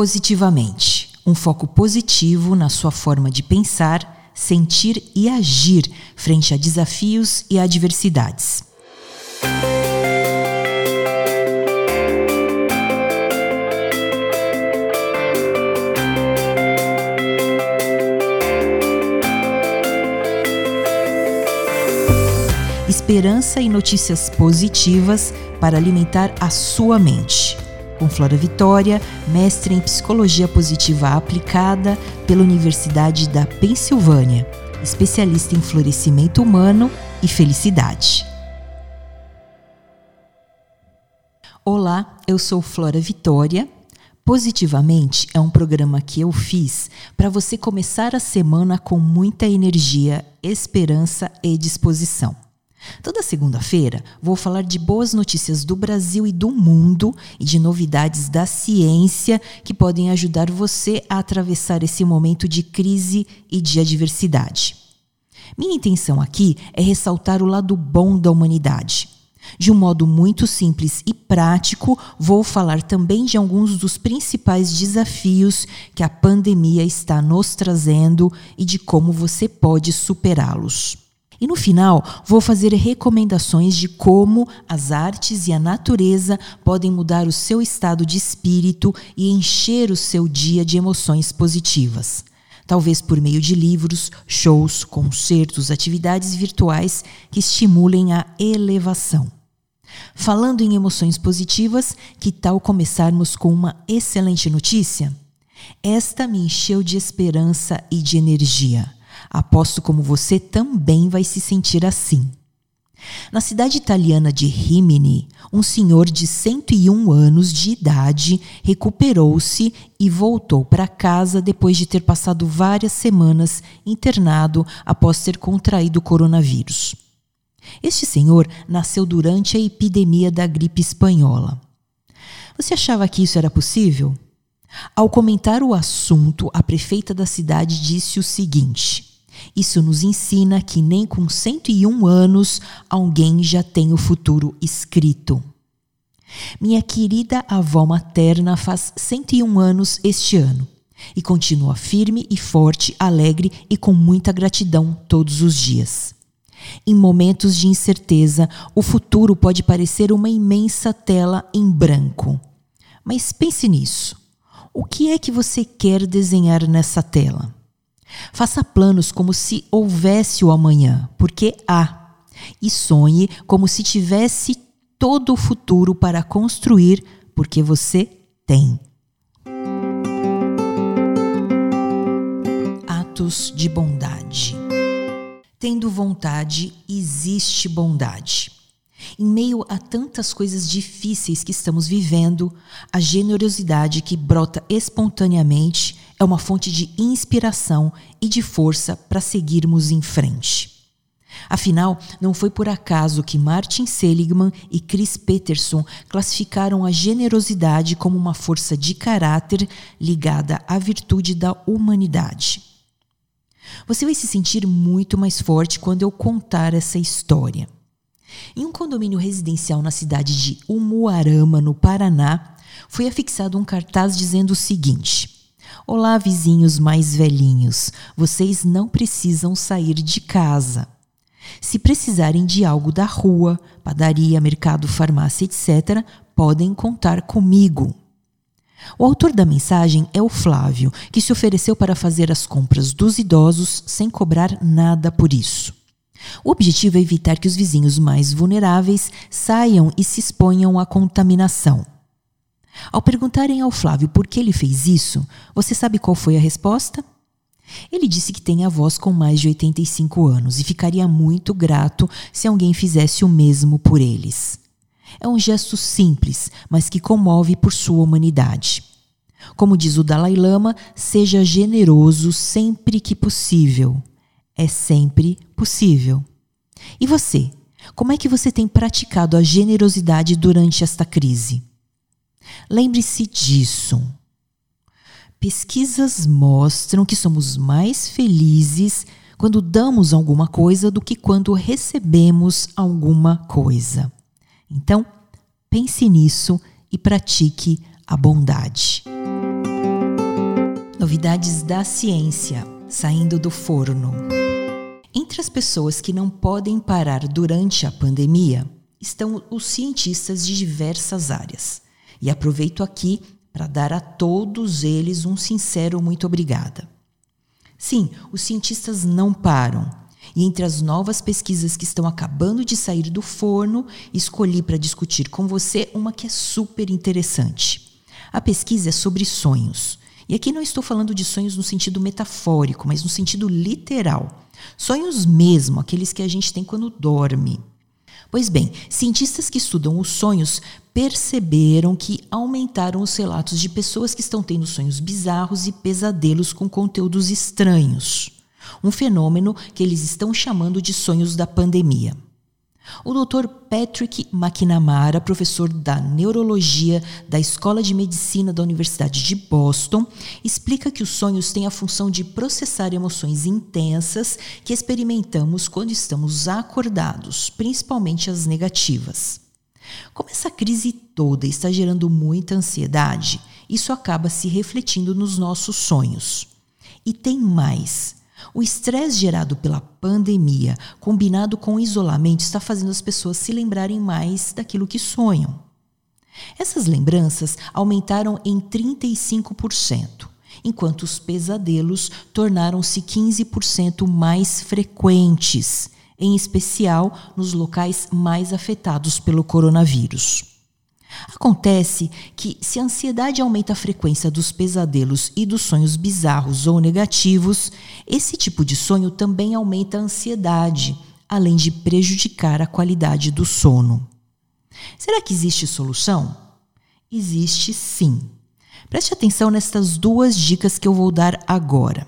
Positivamente um foco positivo na sua forma de pensar, sentir e agir frente a desafios e adversidades. Esperança e notícias positivas para alimentar a sua mente com Flora Vitória, mestre em Psicologia Positiva Aplicada pela Universidade da Pensilvânia, especialista em florescimento humano e felicidade. Olá, eu sou Flora Vitória. Positivamente é um programa que eu fiz para você começar a semana com muita energia, esperança e disposição. Toda segunda-feira vou falar de boas notícias do Brasil e do mundo e de novidades da ciência que podem ajudar você a atravessar esse momento de crise e de adversidade. Minha intenção aqui é ressaltar o lado bom da humanidade. De um modo muito simples e prático, vou falar também de alguns dos principais desafios que a pandemia está nos trazendo e de como você pode superá-los. E no final, vou fazer recomendações de como as artes e a natureza podem mudar o seu estado de espírito e encher o seu dia de emoções positivas. Talvez por meio de livros, shows, concertos, atividades virtuais que estimulem a elevação. Falando em emoções positivas, que tal começarmos com uma excelente notícia? Esta me encheu de esperança e de energia. Aposto como você também vai se sentir assim. Na cidade italiana de Rimini, um senhor de 101 anos de idade recuperou-se e voltou para casa depois de ter passado várias semanas internado após ter contraído coronavírus. Este senhor nasceu durante a epidemia da gripe espanhola. Você achava que isso era possível? Ao comentar o assunto, a prefeita da cidade disse o seguinte: isso nos ensina que nem com 101 anos alguém já tem o futuro escrito. Minha querida avó materna faz 101 anos este ano e continua firme e forte, alegre e com muita gratidão todos os dias. Em momentos de incerteza, o futuro pode parecer uma imensa tela em branco. Mas pense nisso. O que é que você quer desenhar nessa tela? Faça planos como se houvesse o amanhã, porque há. E sonhe como se tivesse todo o futuro para construir, porque você tem. Atos de bondade. Tendo vontade, existe bondade. Em meio a tantas coisas difíceis que estamos vivendo, a generosidade que brota espontaneamente é uma fonte de inspiração e de força para seguirmos em frente. Afinal, não foi por acaso que Martin Seligman e Chris Peterson classificaram a generosidade como uma força de caráter ligada à virtude da humanidade. Você vai se sentir muito mais forte quando eu contar essa história. Em um condomínio residencial na cidade de Umuarama, no Paraná, foi afixado um cartaz dizendo o seguinte: Olá, vizinhos mais velhinhos, vocês não precisam sair de casa. Se precisarem de algo da rua, padaria, mercado, farmácia, etc., podem contar comigo. O autor da mensagem é o Flávio, que se ofereceu para fazer as compras dos idosos sem cobrar nada por isso. O objetivo é evitar que os vizinhos mais vulneráveis saiam e se exponham à contaminação. Ao perguntarem ao Flávio por que ele fez isso, você sabe qual foi a resposta? Ele disse que tem avós com mais de 85 anos e ficaria muito grato se alguém fizesse o mesmo por eles. É um gesto simples, mas que comove por sua humanidade. Como diz o Dalai Lama, seja generoso sempre que possível. É sempre possível. E você? Como é que você tem praticado a generosidade durante esta crise? Lembre-se disso. Pesquisas mostram que somos mais felizes quando damos alguma coisa do que quando recebemos alguma coisa. Então, pense nisso e pratique a bondade. Novidades da ciência saindo do forno. Entre as pessoas que não podem parar durante a pandemia estão os cientistas de diversas áreas. E aproveito aqui para dar a todos eles um sincero muito obrigada. Sim, os cientistas não param. E entre as novas pesquisas que estão acabando de sair do forno, escolhi para discutir com você uma que é super interessante. A pesquisa é sobre sonhos. E aqui não estou falando de sonhos no sentido metafórico, mas no sentido literal. Sonhos mesmo, aqueles que a gente tem quando dorme. Pois bem, cientistas que estudam os sonhos perceberam que aumentaram os relatos de pessoas que estão tendo sonhos bizarros e pesadelos com conteúdos estranhos. Um fenômeno que eles estão chamando de sonhos da pandemia. O Dr. Patrick McNamara, professor da neurologia da Escola de Medicina da Universidade de Boston, explica que os sonhos têm a função de processar emoções intensas que experimentamos quando estamos acordados, principalmente as negativas. Como essa crise toda está gerando muita ansiedade, isso acaba se refletindo nos nossos sonhos. E tem mais. O estresse gerado pela pandemia, combinado com o isolamento, está fazendo as pessoas se lembrarem mais daquilo que sonham. Essas lembranças aumentaram em 35%, enquanto os pesadelos tornaram-se 15% mais frequentes, em especial nos locais mais afetados pelo coronavírus. Acontece que, se a ansiedade aumenta a frequência dos pesadelos e dos sonhos bizarros ou negativos, esse tipo de sonho também aumenta a ansiedade, além de prejudicar a qualidade do sono. Será que existe solução? Existe sim. Preste atenção nestas duas dicas que eu vou dar agora.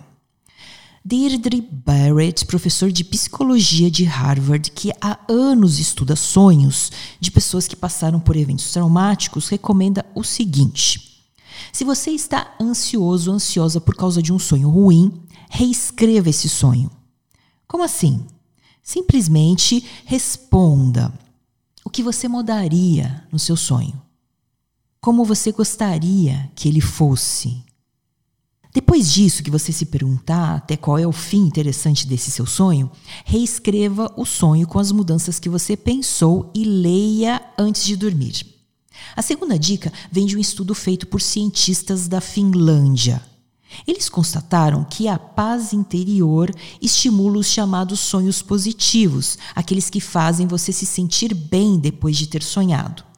Deirdre Barrett, professor de psicologia de Harvard, que há anos estuda sonhos de pessoas que passaram por eventos traumáticos, recomenda o seguinte: se você está ansioso ou ansiosa por causa de um sonho ruim, reescreva esse sonho. Como assim? Simplesmente responda o que você mudaria no seu sonho. Como você gostaria que ele fosse? Depois disso, que você se perguntar até qual é o fim interessante desse seu sonho, reescreva o sonho com as mudanças que você pensou e leia antes de dormir. A segunda dica vem de um estudo feito por cientistas da Finlândia. Eles constataram que a paz interior estimula os chamados sonhos positivos, aqueles que fazem você se sentir bem depois de ter sonhado.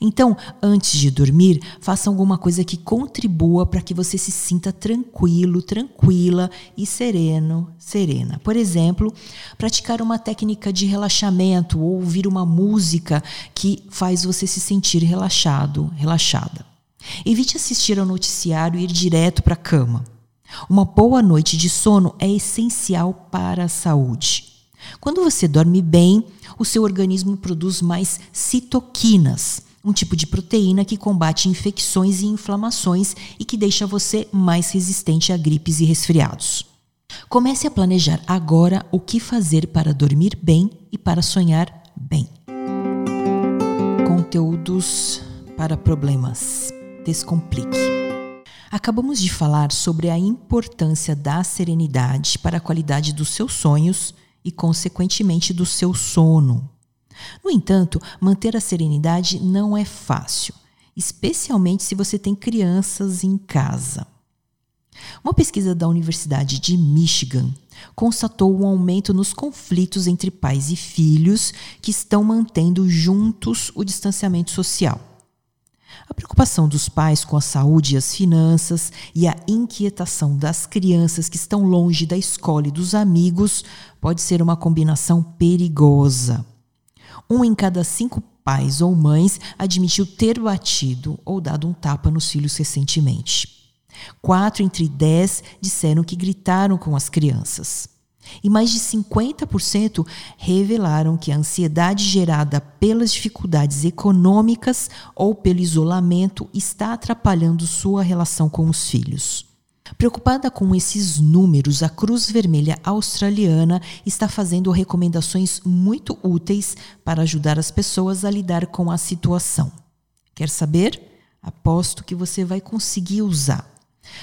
Então, antes de dormir, faça alguma coisa que contribua para que você se sinta tranquilo, tranquila e sereno, serena. Por exemplo, praticar uma técnica de relaxamento ou ouvir uma música que faz você se sentir relaxado, relaxada. Evite assistir ao noticiário e ir direto para a cama. Uma boa noite de sono é essencial para a saúde. Quando você dorme bem, o seu organismo produz mais citoquinas, um tipo de proteína que combate infecções e inflamações e que deixa você mais resistente a gripes e resfriados. Comece a planejar agora o que fazer para dormir bem e para sonhar bem. Conteúdos para problemas. Descomplique. Acabamos de falar sobre a importância da serenidade para a qualidade dos seus sonhos e, consequentemente, do seu sono. No entanto, manter a serenidade não é fácil, especialmente se você tem crianças em casa. Uma pesquisa da Universidade de Michigan constatou um aumento nos conflitos entre pais e filhos que estão mantendo juntos o distanciamento social. A preocupação dos pais com a saúde e as finanças e a inquietação das crianças que estão longe da escola e dos amigos pode ser uma combinação perigosa. Um em cada cinco pais ou mães admitiu ter batido ou dado um tapa nos filhos recentemente. Quatro entre dez disseram que gritaram com as crianças. E mais de 50% revelaram que a ansiedade gerada pelas dificuldades econômicas ou pelo isolamento está atrapalhando sua relação com os filhos. Preocupada com esses números, a Cruz Vermelha Australiana está fazendo recomendações muito úteis para ajudar as pessoas a lidar com a situação. Quer saber? Aposto que você vai conseguir usar.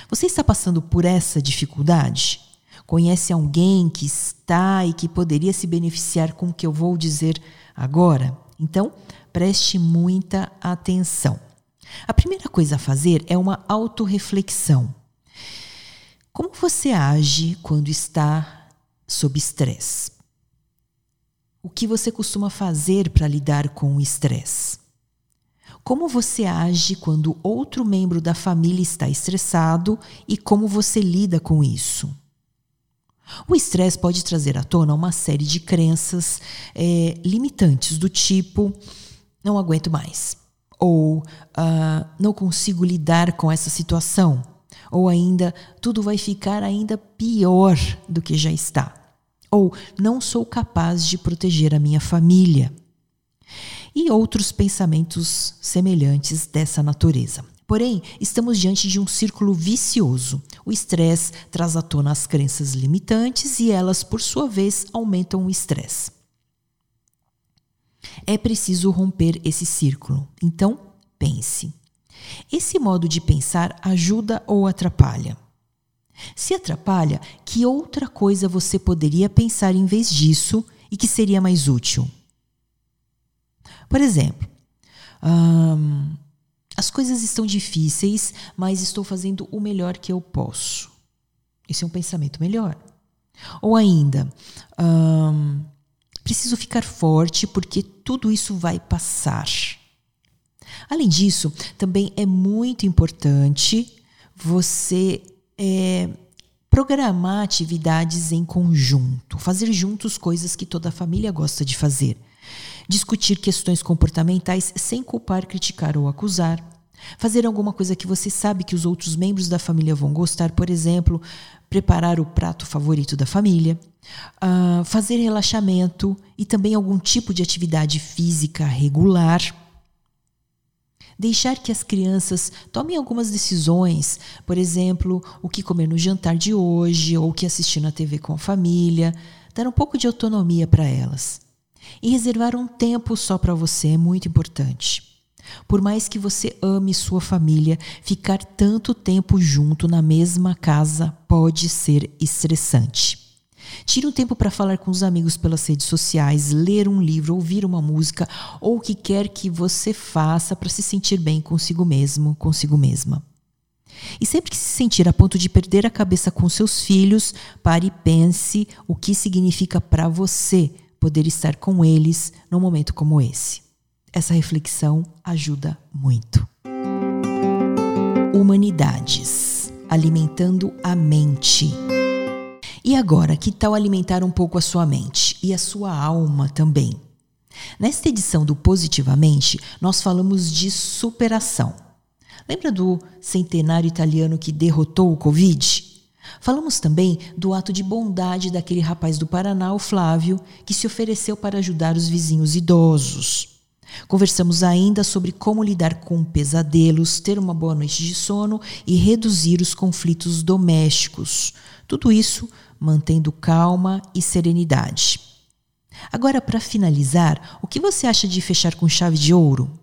Você está passando por essa dificuldade? Conhece alguém que está e que poderia se beneficiar com o que eu vou dizer agora? Então, preste muita atenção. A primeira coisa a fazer é uma autorreflexão. Como você age quando está sob estresse? O que você costuma fazer para lidar com o estresse? Como você age quando outro membro da família está estressado e como você lida com isso? O estresse pode trazer à tona uma série de crenças é, limitantes, do tipo: não aguento mais, ou uh, não consigo lidar com essa situação, ou ainda tudo vai ficar ainda pior do que já está, ou não sou capaz de proteger a minha família. E outros pensamentos semelhantes dessa natureza. Porém, estamos diante de um círculo vicioso. O estresse traz à tona as crenças limitantes e elas, por sua vez, aumentam o estresse. É preciso romper esse círculo. Então, pense. Esse modo de pensar ajuda ou atrapalha? Se atrapalha, que outra coisa você poderia pensar em vez disso e que seria mais útil? Por exemplo, hum, as coisas estão difíceis, mas estou fazendo o melhor que eu posso. Esse é um pensamento melhor. Ou ainda, hum, preciso ficar forte porque tudo isso vai passar. Além disso, também é muito importante você é, programar atividades em conjunto, fazer juntos coisas que toda a família gosta de fazer discutir questões comportamentais sem culpar, criticar ou acusar. Fazer alguma coisa que você sabe que os outros membros da família vão gostar, por exemplo, preparar o prato favorito da família, uh, fazer relaxamento e também algum tipo de atividade física regular. Deixar que as crianças tomem algumas decisões, por exemplo, o que comer no jantar de hoje ou o que assistir na TV com a família, dar um pouco de autonomia para elas. E reservar um tempo só para você é muito importante. Por mais que você ame sua família, ficar tanto tempo junto na mesma casa pode ser estressante. Tire um tempo para falar com os amigos pelas redes sociais, ler um livro, ouvir uma música ou o que quer que você faça para se sentir bem consigo mesmo, consigo mesma. E sempre que se sentir a ponto de perder a cabeça com seus filhos, pare e pense o que significa para você poder estar com eles num momento como esse. Essa reflexão ajuda muito. Humanidades alimentando a mente. E agora, que tal alimentar um pouco a sua mente e a sua alma também? Nesta edição do Positivamente, nós falamos de superação. Lembra do centenário italiano que derrotou o Covid? Falamos também do ato de bondade daquele rapaz do Paraná, o Flávio, que se ofereceu para ajudar os vizinhos idosos. Conversamos ainda sobre como lidar com pesadelos, ter uma boa noite de sono e reduzir os conflitos domésticos. Tudo isso mantendo calma e serenidade. Agora, para finalizar, o que você acha de fechar com chave de ouro?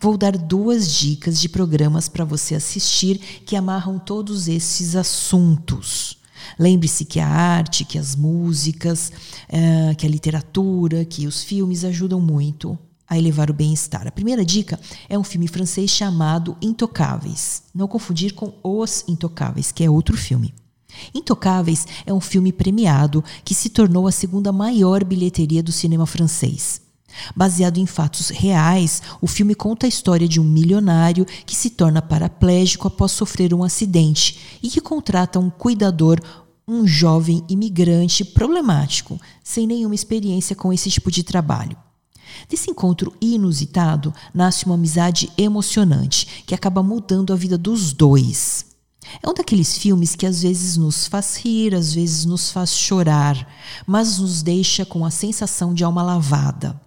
Vou dar duas dicas de programas para você assistir que amarram todos esses assuntos. Lembre-se que a arte, que as músicas, uh, que a literatura, que os filmes ajudam muito a elevar o bem-estar. A primeira dica é um filme francês chamado Intocáveis. Não confundir com Os Intocáveis, que é outro filme. Intocáveis é um filme premiado que se tornou a segunda maior bilheteria do cinema francês. Baseado em fatos reais, o filme conta a história de um milionário que se torna paraplégico após sofrer um acidente e que contrata um cuidador, um jovem imigrante problemático, sem nenhuma experiência com esse tipo de trabalho. Desse encontro inusitado nasce uma amizade emocionante que acaba mudando a vida dos dois. É um daqueles filmes que às vezes nos faz rir, às vezes nos faz chorar, mas nos deixa com a sensação de alma lavada.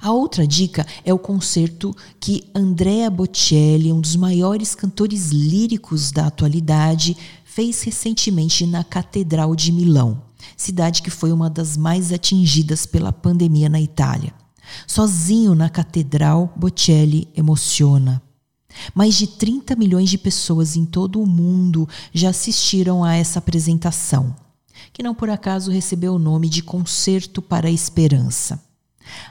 A outra dica é o concerto que Andrea Bocelli, um dos maiores cantores líricos da atualidade, fez recentemente na Catedral de Milão, cidade que foi uma das mais atingidas pela pandemia na Itália. Sozinho na catedral, Bocelli emociona. Mais de 30 milhões de pessoas em todo o mundo já assistiram a essa apresentação, que não por acaso recebeu o nome de Concerto para a Esperança.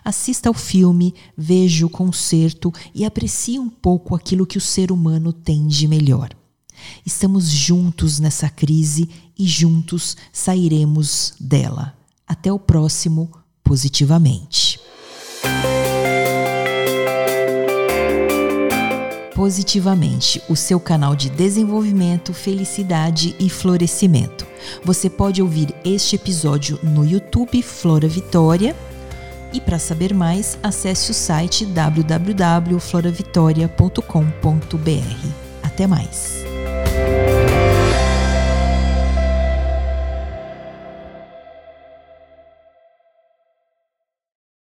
Assista ao filme, veja o concerto e aprecie um pouco aquilo que o ser humano tem de melhor. Estamos juntos nessa crise e juntos sairemos dela. Até o próximo Positivamente. Positivamente, o seu canal de desenvolvimento, felicidade e florescimento. Você pode ouvir este episódio no YouTube Flora Vitória. E para saber mais, acesse o site www.floravitoria.com.br. Até mais!